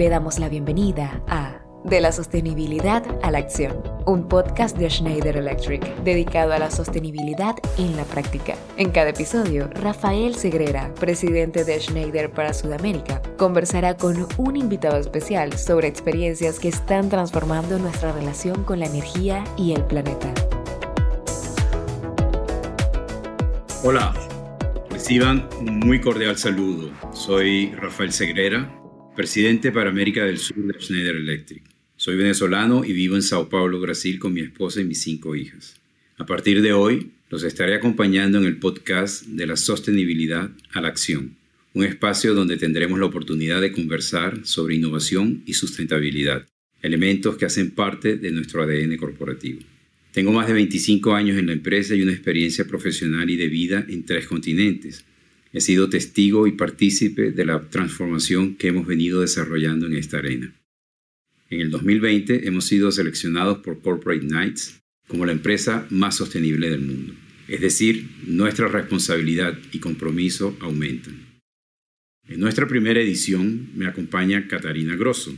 Le damos la bienvenida a De la sostenibilidad a la acción, un podcast de Schneider Electric dedicado a la sostenibilidad en la práctica. En cada episodio, Rafael Segrera, presidente de Schneider para Sudamérica, conversará con un invitado especial sobre experiencias que están transformando nuestra relación con la energía y el planeta. Hola, reciban un muy cordial saludo. Soy Rafael Segrera, presidente para América del Sur de Schneider Electric. Soy venezolano y vivo en Sao Paulo, Brasil, con mi esposa y mis cinco hijas. A partir de hoy, los estaré acompañando en el podcast de la sostenibilidad a la acción, un espacio donde tendremos la oportunidad de conversar sobre innovación y sustentabilidad, elementos que hacen parte de nuestro ADN corporativo. Tengo más de 25 años en la empresa y una experiencia profesional y de vida en tres continentes. He sido testigo y partícipe de la transformación que hemos venido desarrollando en esta arena. En el 2020 hemos sido seleccionados por Corporate Knights como la empresa más sostenible del mundo. Es decir, nuestra responsabilidad y compromiso aumentan. En nuestra primera edición me acompaña Catarina Grosso,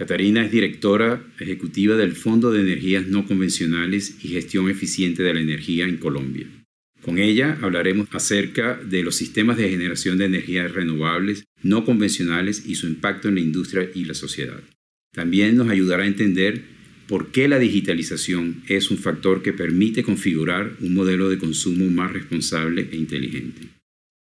Catarina es directora ejecutiva del Fondo de Energías No Convencionales y Gestión Eficiente de la Energía en Colombia. Con ella hablaremos acerca de los sistemas de generación de energías renovables no convencionales y su impacto en la industria y la sociedad. También nos ayudará a entender por qué la digitalización es un factor que permite configurar un modelo de consumo más responsable e inteligente.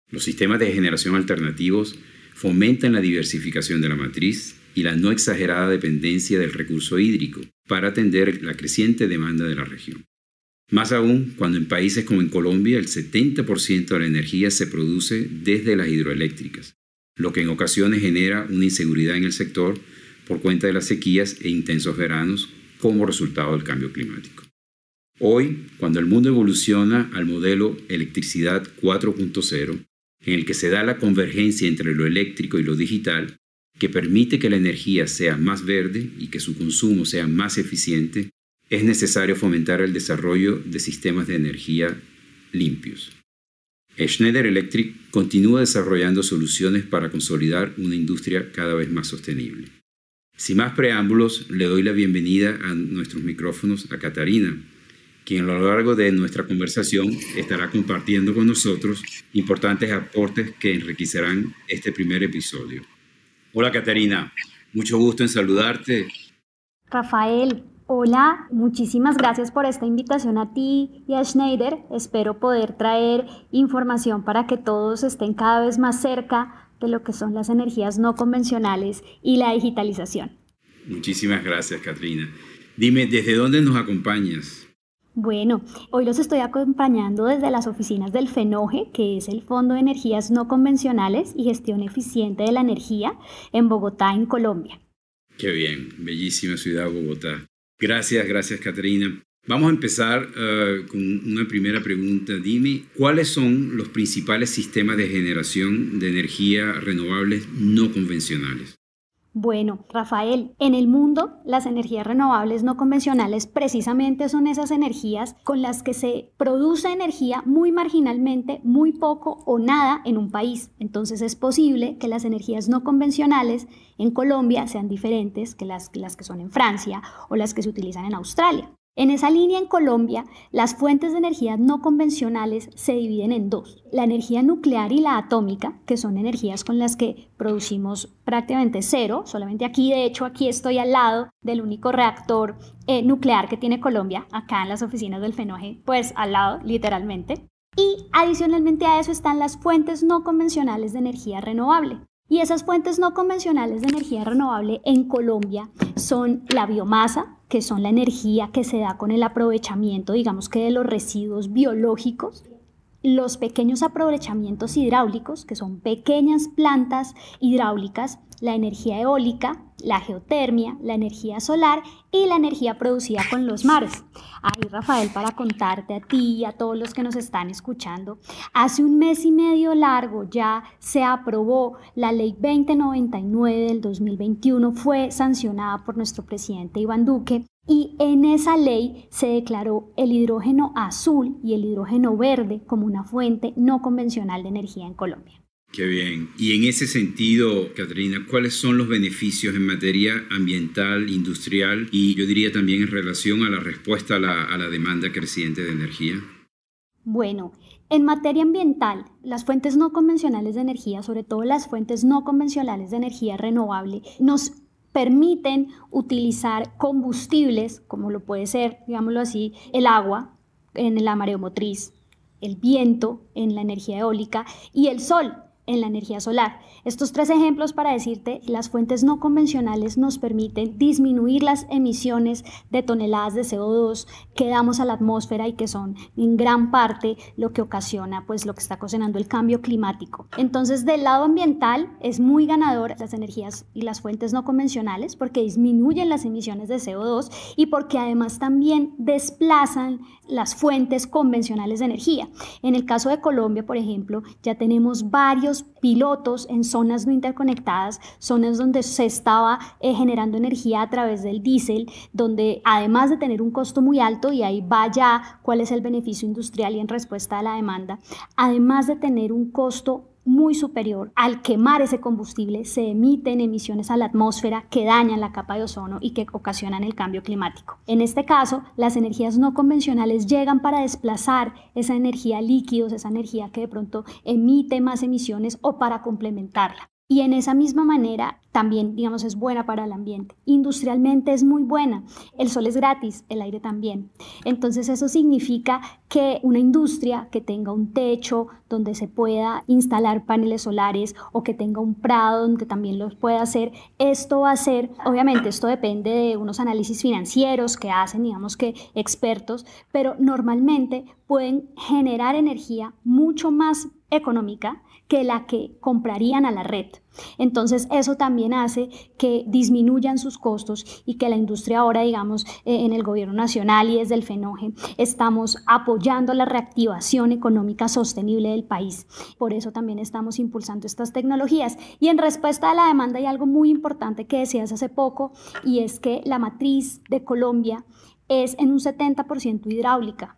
Los sistemas de generación alternativos fomentan la diversificación de la matriz, y la no exagerada dependencia del recurso hídrico para atender la creciente demanda de la región. Más aún cuando en países como en Colombia el 70% de la energía se produce desde las hidroeléctricas, lo que en ocasiones genera una inseguridad en el sector por cuenta de las sequías e intensos veranos como resultado del cambio climático. Hoy, cuando el mundo evoluciona al modelo electricidad 4.0, en el que se da la convergencia entre lo eléctrico y lo digital, que permite que la energía sea más verde y que su consumo sea más eficiente, es necesario fomentar el desarrollo de sistemas de energía limpios. Schneider Electric continúa desarrollando soluciones para consolidar una industria cada vez más sostenible. Sin más preámbulos, le doy la bienvenida a nuestros micrófonos a Catarina, quien a lo largo de nuestra conversación estará compartiendo con nosotros importantes aportes que enriquecerán este primer episodio. Hola Catarina, mucho gusto en saludarte. Rafael, hola, muchísimas gracias por esta invitación a ti y a Schneider. Espero poder traer información para que todos estén cada vez más cerca de lo que son las energías no convencionales y la digitalización. Muchísimas gracias, Catarina. Dime, ¿desde dónde nos acompañas? Bueno, hoy los estoy acompañando desde las oficinas del FENOGE, que es el Fondo de Energías No Convencionales y Gestión Eficiente de la Energía, en Bogotá, en Colombia. Qué bien, bellísima ciudad Bogotá. Gracias, gracias Caterina. Vamos a empezar eh, con una primera pregunta. Dime, ¿cuáles son los principales sistemas de generación de energía renovables no convencionales? Bueno, Rafael, en el mundo las energías renovables no convencionales precisamente son esas energías con las que se produce energía muy marginalmente, muy poco o nada en un país. Entonces es posible que las energías no convencionales en Colombia sean diferentes que las, las que son en Francia o las que se utilizan en Australia. En esa línea en Colombia, las fuentes de energía no convencionales se dividen en dos. La energía nuclear y la atómica, que son energías con las que producimos prácticamente cero. Solamente aquí, de hecho, aquí estoy al lado del único reactor eh, nuclear que tiene Colombia, acá en las oficinas del FENOGE, pues al lado, literalmente. Y adicionalmente a eso están las fuentes no convencionales de energía renovable. Y esas fuentes no convencionales de energía renovable en Colombia son la biomasa, que son la energía que se da con el aprovechamiento, digamos que de los residuos biológicos, los pequeños aprovechamientos hidráulicos, que son pequeñas plantas hidráulicas, la energía eólica, la geotermia, la energía solar y la energía producida con los mares. Ahí, Rafael, para contarte a ti y a todos los que nos están escuchando, hace un mes y medio largo ya se aprobó la ley 2099 del 2021, fue sancionada por nuestro presidente Iván Duque y en esa ley se declaró el hidrógeno azul y el hidrógeno verde como una fuente no convencional de energía en Colombia. Qué bien. Y en ese sentido, Caterina, ¿cuáles son los beneficios en materia ambiental, industrial y yo diría también en relación a la respuesta a la, a la demanda creciente de energía? Bueno, en materia ambiental, las fuentes no convencionales de energía, sobre todo las fuentes no convencionales de energía renovable, nos permiten utilizar combustibles, como lo puede ser, digámoslo así, el agua en la mareomotriz, el viento en la energía eólica y el sol en la energía solar. Estos tres ejemplos para decirte, las fuentes no convencionales nos permiten disminuir las emisiones de toneladas de CO2 que damos a la atmósfera y que son en gran parte lo que ocasiona pues lo que está ocasionando el cambio climático. Entonces, del lado ambiental es muy ganador las energías y las fuentes no convencionales porque disminuyen las emisiones de CO2 y porque además también desplazan las fuentes convencionales de energía. En el caso de Colombia, por ejemplo, ya tenemos varios pilotos en zonas no interconectadas, zonas donde se estaba eh, generando energía a través del diésel, donde además de tener un costo muy alto, y ahí va ya cuál es el beneficio industrial y en respuesta a la demanda, además de tener un costo muy superior. Al quemar ese combustible se emiten emisiones a la atmósfera que dañan la capa de ozono y que ocasionan el cambio climático. En este caso, las energías no convencionales llegan para desplazar esa energía líquidos, esa energía que de pronto emite más emisiones o para complementarla. Y en esa misma manera también, digamos, es buena para el ambiente. Industrialmente es muy buena. El sol es gratis, el aire también. Entonces eso significa que una industria que tenga un techo donde se pueda instalar paneles solares o que tenga un prado donde también los pueda hacer, esto va a ser, obviamente esto depende de unos análisis financieros que hacen, digamos que expertos, pero normalmente pueden generar energía mucho más económica que la que comprarían a la red. Entonces, eso también hace que disminuyan sus costos y que la industria ahora, digamos, eh, en el gobierno nacional y desde el FENOGE, estamos apoyando la reactivación económica sostenible del país. Por eso también estamos impulsando estas tecnologías. Y en respuesta a la demanda hay algo muy importante que decías hace poco y es que la matriz de Colombia es en un 70% hidráulica.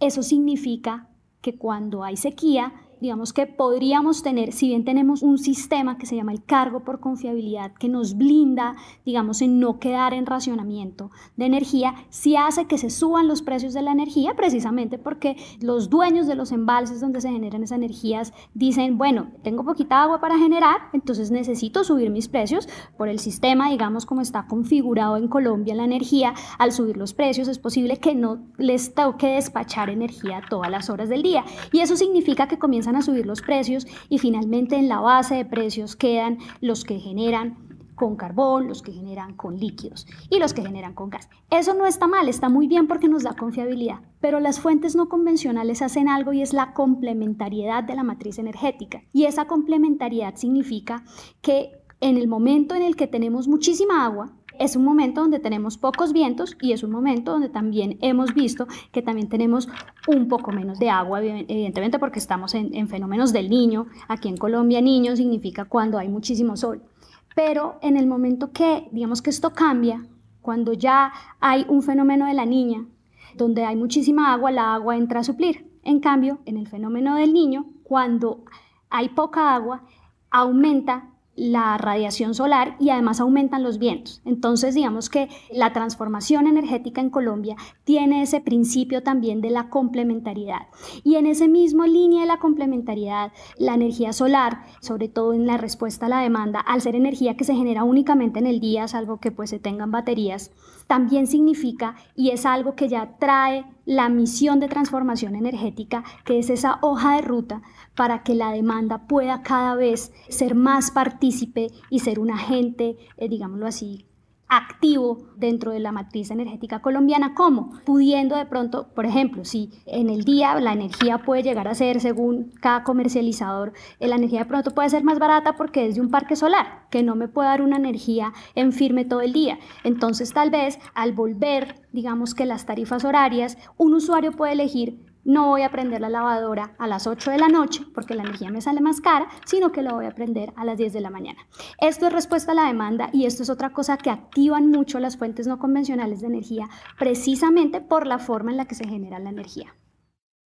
Eso significa que cuando hay sequía, digamos que podríamos tener, si bien tenemos un sistema que se llama el cargo por confiabilidad, que nos blinda, digamos, en no quedar en racionamiento de energía, sí hace que se suban los precios de la energía, precisamente porque los dueños de los embalses donde se generan esas energías dicen, bueno, tengo poquita agua para generar, entonces necesito subir mis precios por el sistema, digamos, como está configurado en Colombia la energía, al subir los precios es posible que no les toque despachar energía todas las horas del día. Y eso significa que comienzan a subir los precios y finalmente en la base de precios quedan los que generan con carbón, los que generan con líquidos y los que generan con gas. Eso no está mal, está muy bien porque nos da confiabilidad, pero las fuentes no convencionales hacen algo y es la complementariedad de la matriz energética. Y esa complementariedad significa que en el momento en el que tenemos muchísima agua, es un momento donde tenemos pocos vientos y es un momento donde también hemos visto que también tenemos un poco menos de agua, evidentemente porque estamos en, fenómenos del niño. Aquí en Colombia niño significa cuando hay muchísimo sol. Pero en el momento que, digamos que esto cambia, cuando ya hay un fenómeno de la niña, donde hay muchísima agua, la agua entra a suplir. En cambio, en el fenómeno del niño, cuando hay poca agua, aumenta la radiación solar y además aumentan los vientos. Entonces, digamos que la transformación energética en Colombia tiene ese principio también de la complementariedad. Y en ese mismo línea de la complementariedad, la energía solar, sobre todo en la respuesta a la demanda, al ser energía que se genera únicamente en el día, salvo que pues se tengan baterías, también significa y es algo que ya trae la misión de transformación energética, que es esa hoja de ruta para que la demanda pueda cada vez ser más partícipe y ser un agente, eh, digámoslo así, activo dentro de la matriz energética colombiana, ¿cómo? Pudiendo de pronto, por ejemplo, si en el día la energía puede llegar a ser, según cada comercializador, eh, la energía de pronto puede ser más barata porque es de un parque solar, que no me puede dar una energía en firme todo el día. Entonces, tal vez al volver, digamos que las tarifas horarias, un usuario puede elegir no voy a prender la lavadora a las 8 de la noche porque la energía me sale más cara, sino que la voy a prender a las 10 de la mañana. Esto es respuesta a la demanda y esto es otra cosa que activan mucho las fuentes no convencionales de energía precisamente por la forma en la que se genera la energía.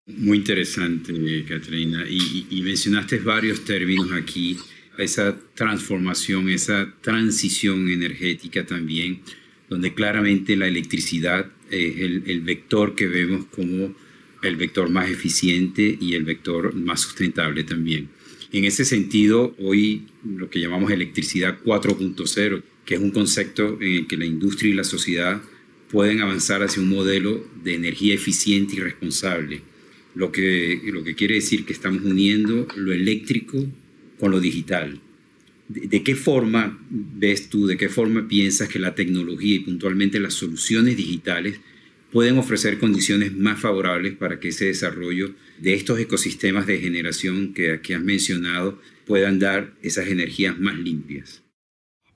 Muy interesante, Katrina. Y, mencionaste varios términos aquí, esa transformación, esa transición energética también, donde claramente la electricidad es el, vector que vemos como el vector más eficiente y el vector más sustentable también. En ese sentido, hoy lo que llamamos electricidad 4.0, que es un concepto en el que la industria y la sociedad pueden avanzar hacia un modelo de energía eficiente y responsable lo que, lo que quiere decir que estamos uniendo lo eléctrico con lo digital. ¿De, qué forma ves tú, de qué forma piensas que la tecnología y puntualmente las soluciones digitales pueden ofrecer condiciones más favorables para que ese desarrollo de estos ecosistemas de generación que, que has mencionado puedan dar esas energías más limpias?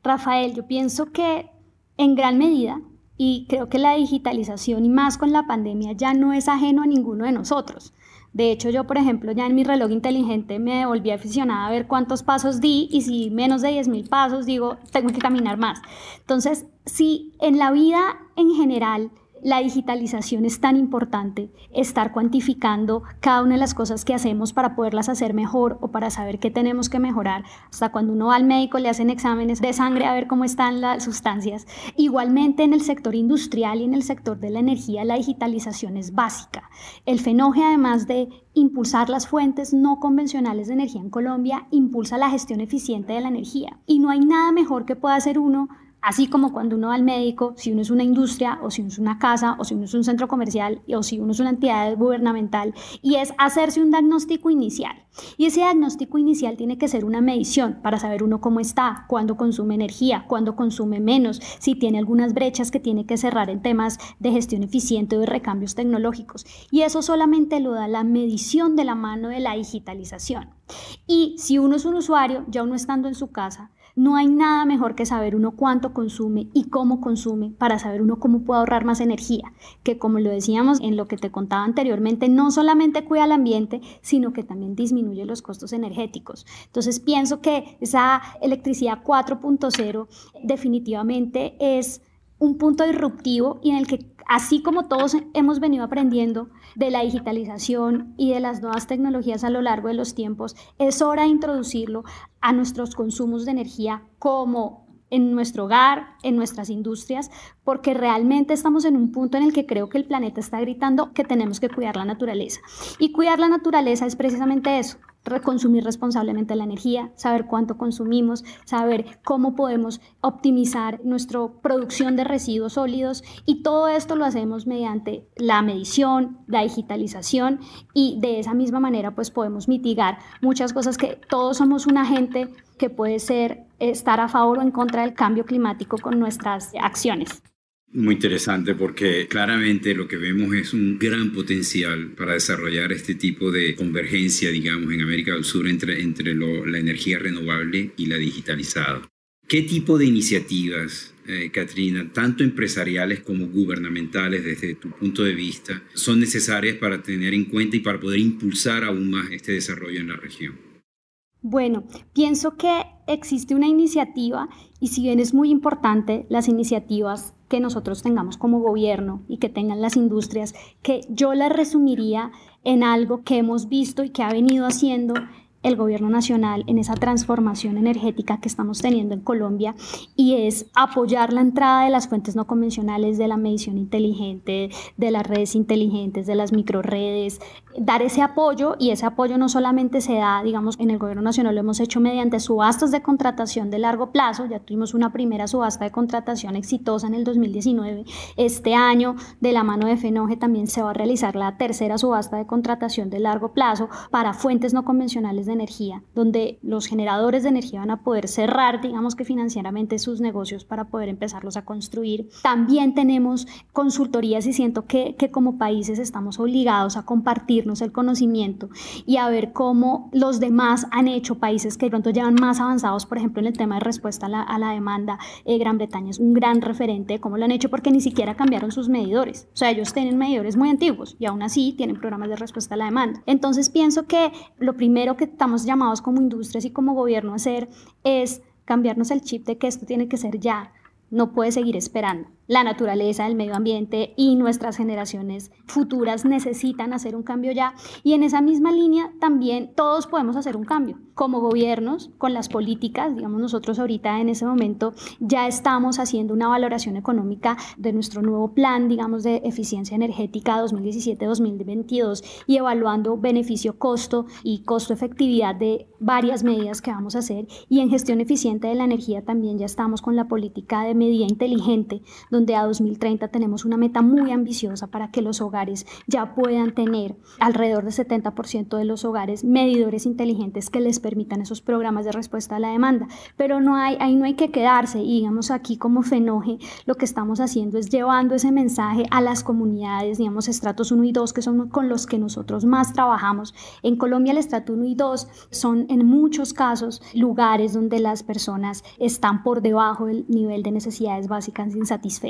Rafael, yo pienso que en gran medida y creo que la digitalización y más con la pandemia ya no es ajeno a ninguno de nosotros. De hecho, yo, por ejemplo, ya en mi reloj inteligente me volví aficionada a ver cuántos pasos di y si menos de 10.000 pasos, digo, tengo que caminar más. Entonces, si en la vida en general la digitalización es tan importante, estar cuantificando cada una de las cosas que hacemos para poderlas hacer mejor o para saber qué tenemos que mejorar. Hasta cuando uno va al médico le hacen exámenes de sangre a ver cómo están las sustancias. Igualmente en el sector industrial y en el sector de la energía la digitalización es básica. El FENOGE además de impulsar las fuentes no convencionales de energía en Colombia, impulsa la gestión eficiente de la energía. Y no hay nada mejor que pueda hacer uno Así como cuando uno va al médico, si uno es una industria o si uno es una casa o si uno es un centro comercial o si uno es una entidad gubernamental, y es hacerse un diagnóstico inicial. Y ese diagnóstico inicial tiene que ser una medición para saber uno cómo está, cuándo consume energía, cuándo consume menos, si tiene algunas brechas que tiene que cerrar en temas de gestión eficiente o de recambios tecnológicos. Y eso solamente lo da la medición de la mano de la digitalización. Y si uno es un usuario, ya uno estando en su casa, no hay nada mejor que saber uno cuánto consume y cómo consume para saber uno cómo puede ahorrar más energía, que como lo decíamos en lo que te contaba anteriormente, no solamente cuida el ambiente, sino que también disminuye los costos energéticos. Entonces pienso que esa electricidad 4.0 definitivamente es un punto disruptivo y en el que así como todos hemos venido aprendiendo de la digitalización y de las nuevas tecnologías a lo largo de los tiempos, es hora de introducirlo a nuestros consumos de energía como en nuestro hogar, en nuestras industrias, porque realmente estamos en un punto en el que creo que el planeta está gritando que tenemos que cuidar la naturaleza. Y cuidar la naturaleza es precisamente eso, consumir responsablemente la energía, saber cuánto consumimos, saber cómo podemos optimizar nuestra producción de residuos sólidos y todo esto lo hacemos mediante la medición, la digitalización y de esa misma manera pues podemos mitigar muchas cosas que todos somos un agente que puede ser estar a favor o en contra del cambio climático con nuestras acciones. Muy interesante porque claramente lo que vemos es un gran potencial para desarrollar este tipo de convergencia, digamos, en América del Sur entre, entre la energía renovable y la digitalizada. ¿Qué tipo de iniciativas, eh, Katrina, tanto empresariales como gubernamentales desde tu punto de vista, son necesarias para tener en cuenta y para poder impulsar aún más este desarrollo en la región? Bueno, pienso que existe una iniciativa y si bien es muy importante las iniciativas que nosotros tengamos como gobierno y que tengan las industrias, que yo las resumiría en algo que hemos visto y que ha venido haciendo el gobierno nacional en esa transformación energética que estamos teniendo en Colombia y es apoyar la entrada de las fuentes no convencionales, de la medición inteligente, de las redes inteligentes, de las microredes, dar ese apoyo y ese apoyo no solamente se da, digamos, en el gobierno nacional lo hemos hecho mediante subastas de contratación de largo plazo, ya tuvimos una primera subasta de contratación exitosa en el 2019, este año de la mano de FENOGE también se va a realizar la tercera subasta de contratación de largo plazo para fuentes no convencionales de energía, donde los generadores de energía van a poder cerrar, digamos que financieramente sus negocios para poder empezarlos a construir. También tenemos consultorías y siento que, que como países estamos obligados a compartirnos el conocimiento y a ver cómo los demás han hecho, países que de pronto llevan más avanzados, por ejemplo, en el tema de respuesta a la, a la demanda. Eh, Gran Bretaña es un gran referente de cómo lo han hecho porque ni siquiera cambiaron sus medidores. O sea, ellos tienen medidores muy antiguos y aún así tienen programas de respuesta a la demanda. Entonces pienso que lo primero que estamos llamados como industrias y como gobierno a hacer es cambiarnos el chip de que esto tiene que ser ya, no puede seguir esperando. La naturaleza, el medio ambiente y nuestras generaciones futuras necesitan hacer un cambio ya. Y en esa misma línea también todos podemos hacer un cambio. Como gobiernos, con las políticas, digamos nosotros ahorita en ese momento ya estamos haciendo una valoración económica de nuestro nuevo plan, digamos, de eficiencia energética 2017-2022 y evaluando beneficio-costo y costo-efectividad de varias medidas que vamos a hacer. Y en gestión eficiente de la energía también ya estamos con la política de medida inteligente, a 2030 tenemos una meta muy ambiciosa para que los hogares ya puedan tener alrededor del 70% de los hogares medidores inteligentes que les permitan esos programas de respuesta a la demanda. Pero no hay, ahí no hay que quedarse y digamos aquí como FENOGE lo que estamos haciendo es llevando ese mensaje a las comunidades, digamos estratos 1 y 2 que son con los que nosotros más trabajamos. En Colombia el estrato 1 y 2 son en muchos casos lugares donde las personas están por debajo del nivel de necesidades básicas insatisfechas.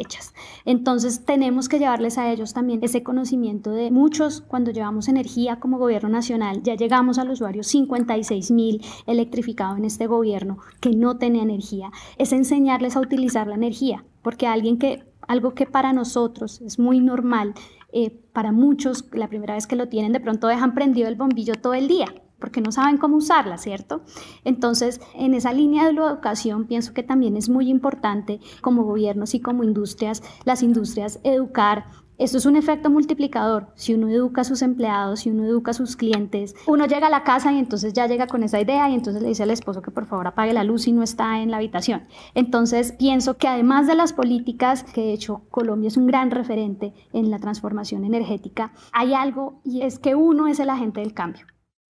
Entonces tenemos que llevarles a ellos también ese conocimiento de muchos cuando llevamos energía como gobierno nacional, ya llegamos al usuario 56 mil electrificado en este gobierno que no tenía energía, es enseñarles a utilizar la energía, porque alguien que algo que para nosotros es muy normal, eh, para muchos la primera vez que lo tienen de pronto dejan prendido el bombillo todo el día porque no saben cómo usarla, ¿cierto? Entonces, en esa línea de la educación, pienso que también es muy importante como gobiernos y como industrias, las industrias educar esto es un efecto multiplicador. Si uno educa a sus empleados, si uno educa a sus clientes, uno llega a la casa y entonces ya llega con esa idea y entonces le dice al esposo que por favor apague la luz si no está en la habitación. Entonces pienso que además de las políticas, que de hecho Colombia es un gran referente en la transformación energética, hay algo y es que uno es el agente del cambio.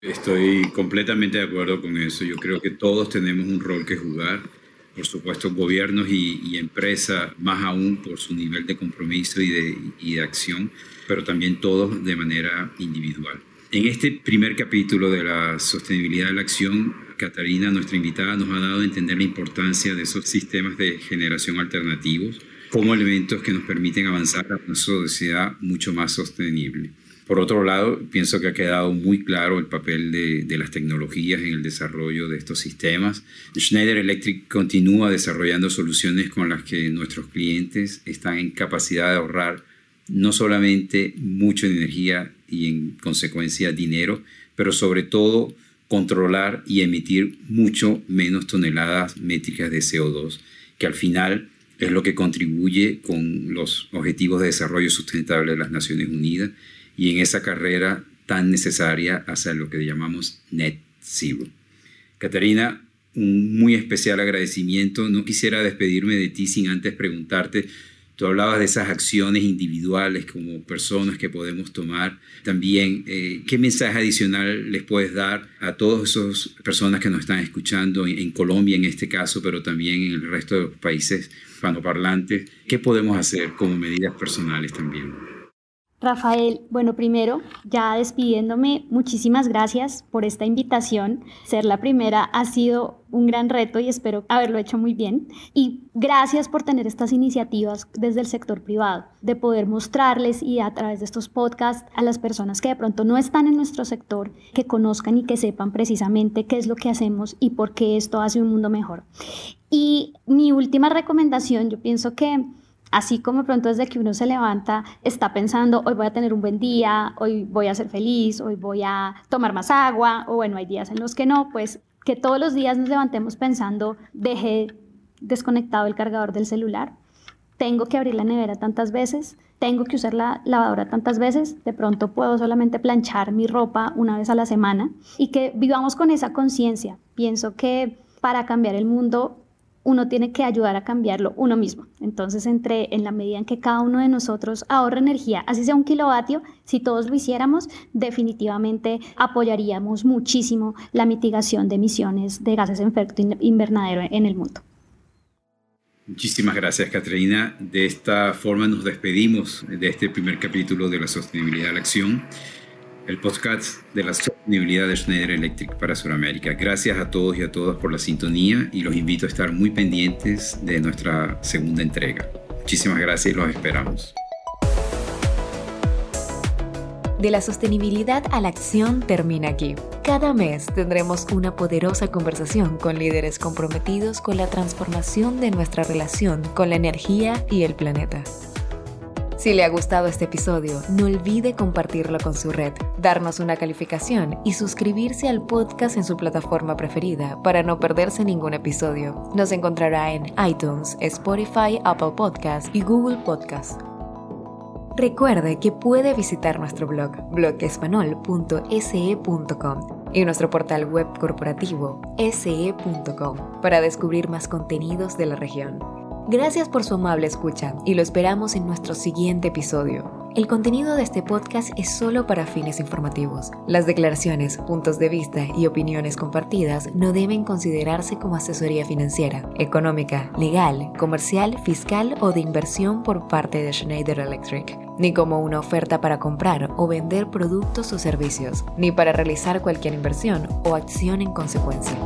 Estoy completamente de acuerdo con eso. Yo creo que todos tenemos un rol que jugar. Por supuesto, gobiernos y, empresas, más aún por su nivel de compromiso y de, y de acción, pero también todos de manera individual. En este primer capítulo de la sostenibilidad de la acción, Catarina, nuestra invitada, nos ha dado a entender la importancia de esos sistemas de generación alternativos como elementos que nos permiten avanzar a una sociedad mucho más sostenible. Por otro lado, pienso que ha quedado muy claro el papel de, las tecnologías en el desarrollo de estos sistemas. Schneider Electric continúa desarrollando soluciones con las que nuestros clientes están en capacidad de ahorrar no solamente mucha energía y en consecuencia dinero, pero sobre todo controlar y emitir mucho menos toneladas métricas de CO2, que al final es lo que contribuye con los objetivos de desarrollo sustentable de las Naciones Unidas y en esa carrera tan necesaria hacia lo que llamamos net zero. Catarina, un muy especial agradecimiento. No quisiera despedirme de ti sin antes preguntarte, tú hablabas de esas acciones individuales como personas que podemos tomar. También, eh, ¿qué mensaje adicional les puedes dar a todas esas personas que nos están escuchando en, en Colombia en este caso, pero también en el resto de los países hispanoparlantes? ¿Qué podemos hacer como medidas personales también? Rafael, bueno, primero, ya despidiéndome, muchísimas gracias por esta invitación. Ser la primera ha sido un gran reto y espero haberlo hecho muy bien. Y gracias por tener estas iniciativas desde el sector privado, de poder mostrarles y a través de estos podcasts a las personas que de pronto no están en nuestro sector, que conozcan y que sepan precisamente qué es lo que hacemos y por qué esto hace un mundo mejor. Y mi última recomendación, yo pienso que Así como pronto desde que uno se levanta está pensando, hoy voy a tener un buen día, hoy voy a ser feliz, hoy voy a tomar más agua, o bueno, hay días en los que no, pues que todos los días nos levantemos pensando, dejé desconectado el cargador del celular, tengo que abrir la nevera tantas veces, tengo que usar la lavadora tantas veces, de pronto puedo solamente planchar mi ropa una vez a la semana y que vivamos con esa conciencia. Pienso que para cambiar el mundo uno tiene que ayudar a cambiarlo uno mismo. Entonces, entre en la medida en que cada uno de nosotros ahorra energía, así sea un kilovatio, si todos lo hiciéramos, definitivamente apoyaríamos muchísimo la mitigación de emisiones de gases de efecto invernadero en el mundo. Muchísimas gracias, Caterina. De esta forma nos despedimos de este primer capítulo de la sostenibilidad de la acción el podcast de la sostenibilidad de Schneider Electric para Sudamérica. Gracias a todos y a todas por la sintonía y los invito a estar muy pendientes de nuestra segunda entrega. Muchísimas gracias y los esperamos. de la sostenibilidad a la acción termina aquí. Cada mes tendremos una poderosa conversación con líderes comprometidos con la transformación de nuestra relación con la energía y el planeta. Si le ha gustado este episodio, no olvide compartirlo con su red, darnos una calificación y suscribirse al podcast en su plataforma preferida para no perderse ningún episodio. Nos encontrará en iTunes, Spotify, Apple Podcasts y Google Podcasts. Recuerde que puede visitar nuestro blog, blogespanol.se.com y nuestro portal web corporativo, se.com, para descubrir más contenidos de la región. Gracias por su amable escucha y lo esperamos en nuestro siguiente episodio. El contenido de este podcast es solo para fines informativos. Las declaraciones, puntos de vista y opiniones compartidas no deben considerarse como asesoría financiera, económica, legal, comercial, fiscal o de inversión por parte de Schneider Electric, ni como una oferta para comprar o vender productos o servicios, ni para realizar cualquier inversión o acción en consecuencia.